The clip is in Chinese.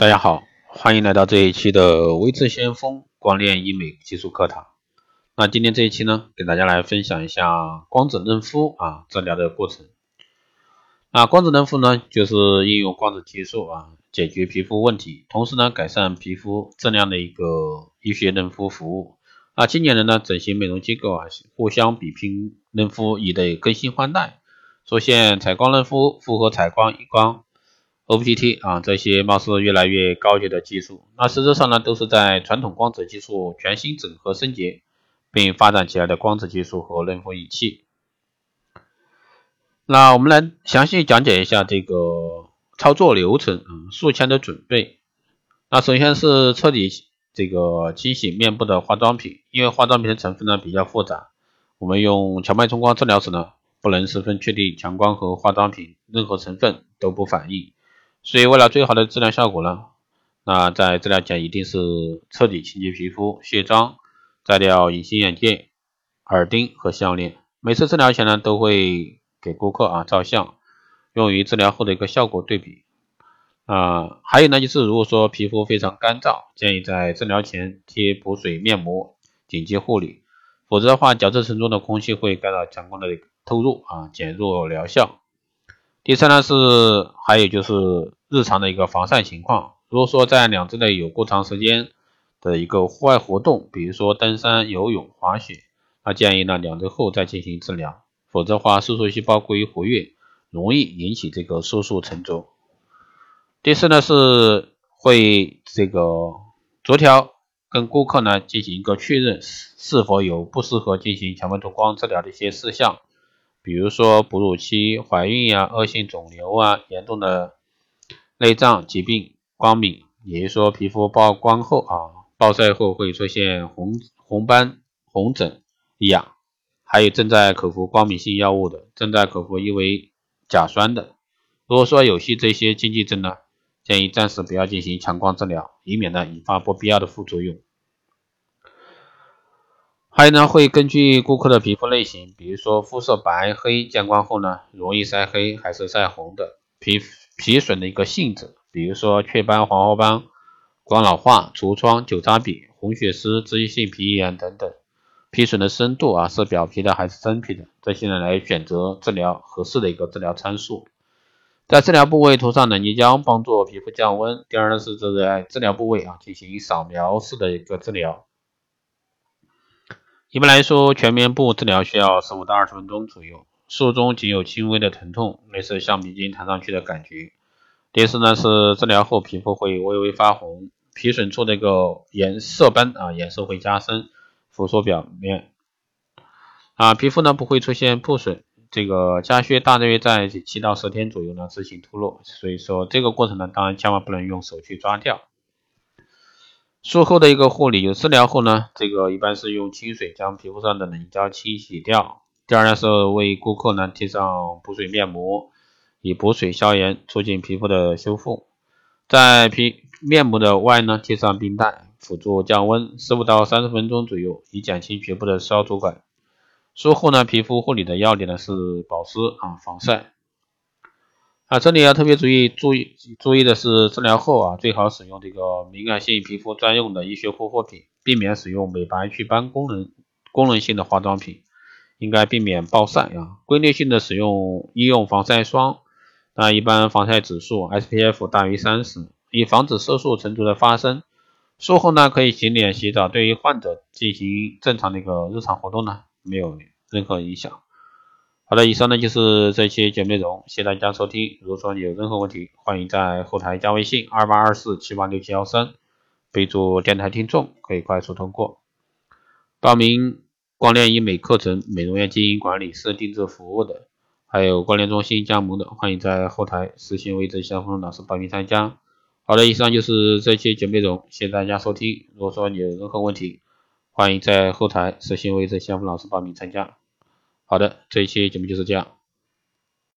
大家好，欢迎来到这一期的微智先锋光电医美技术课堂。那今天这一期呢，给大家来分享一下光子嫩肤啊治疗的过程。那光子嫩肤呢，就是应用光子技术啊，解决皮肤问题，同时呢，改善皮肤质量的一个医学嫩肤服务。啊，近年来呢，整形美容机构啊，互相比拼嫩肤仪的更新换代，出现采光嫩肤、复合采光、移光。OPT 啊，这些貌似越来越高级的技术，那实质上呢，都是在传统光子技术全新整合升级并发展起来的光子技术和嫩肤仪器。那我们来详细讲解一下这个操作流程啊，术前的准备。那首先是彻底这个清洗面部的化妆品，因为化妆品的成分呢比较复杂，我们用强脉冲光治疗时呢，不能十分确定强光和化妆品任何成分都不反应。所以，为了最好的治疗效果呢，那在治疗前一定是彻底清洁皮肤、卸妆、摘掉隐形眼镜、耳钉和项链。每次治疗前呢，都会给顾客啊照相，用于治疗后的一个效果对比。啊，还有呢，就是如果说皮肤非常干燥，建议在治疗前贴补水面膜，紧急护理。否则的话，角质层中的空气会干扰强光的透入啊，减弱疗效。第三呢是还有就是日常的一个防晒情况，如果说在两周内有过长时间的一个户外活动，比如说登山、游泳、滑雪，那建议呢两周后再进行治疗，否则的话色素细胞过于活跃，容易引起这个色素沉着。第四呢是会这个逐条跟顾客呢进行一个确认，是否有不适合进行强脉冲光治疗的一些事项。比如说哺乳期、怀孕呀、恶性肿瘤啊、严重的内脏疾病、光敏，也就是说皮肤曝光后啊、暴晒后会出现红红斑、红疹、痒，还有正在口服光敏性药物的、正在口服异维甲酸的。如果说有些这些禁忌症呢，建议暂时不要进行强光治疗，以免呢引发不必要的副作用。还有呢，会根据顾客的皮肤类型，比如说肤色白黑，见光后呢容易晒黑还是晒红的，皮皮损的一个性质，比如说雀斑、黄褐斑、光老化、痤疮、酒渣瘪、红血丝、脂溢性皮炎等等，皮损的深度啊是表皮的还是真皮的，这些呢来选择治疗合适的一个治疗参数。在治疗部位涂上冷凝胶，帮助皮肤降温。第二呢是在治疗部位啊进行扫描式的一个治疗。一般来说，全面部治疗需要十五到二十分钟左右，术中仅有轻微的疼痛，类似橡皮筋弹上去的感觉。第四呢是治疗后皮肤会微微发红，皮损处的一个颜色斑啊颜色会加深，附着表面啊皮肤呢不会出现破损，这个加血大约在七到十天左右呢自行脱落，所以说这个过程呢当然千万不能用手去抓掉。术后的一个护理，有治疗后呢，这个一般是用清水将皮肤上的冷胶清洗掉。第二呢是为顾客呢贴上补水面膜，以补水消炎，促进皮肤的修复。在皮面膜的外呢贴上冰袋，辅助降温，十五到三十分钟左右，以减轻皮肤的烧灼感。术后呢，皮肤护理的要点呢是保湿啊，防晒。啊，这里要特别注意注意注意的是，治疗后啊，最好使用这个敏感性皮肤专用的医学护肤品，避免使用美白祛斑功能功能性的化妆品，应该避免暴晒啊。规律性的使用医用防晒霜，那一般防晒指数 SPF 大于三十，以防止色素沉着的发生。术后呢，可以洗脸洗澡，对于患者进行正常的一个日常活动呢，没有任何影响。好的，以上呢就是这期节目内容，谢谢大家收听。如果说你有任何问题，欢迎在后台加微信二八二四七八六七幺三，备注电台听众，可以快速通过。报名光电医美课程、美容院经营管理、私人定制服务的，还有光电中心加盟的，欢迎在后台私信微之相锋老师报名参加。好的，以上就是这期节目内容，谢谢大家收听。如果说你有任何问题，欢迎在后台私信微之相锋老师报名参加。好的，这一期节目就是这样。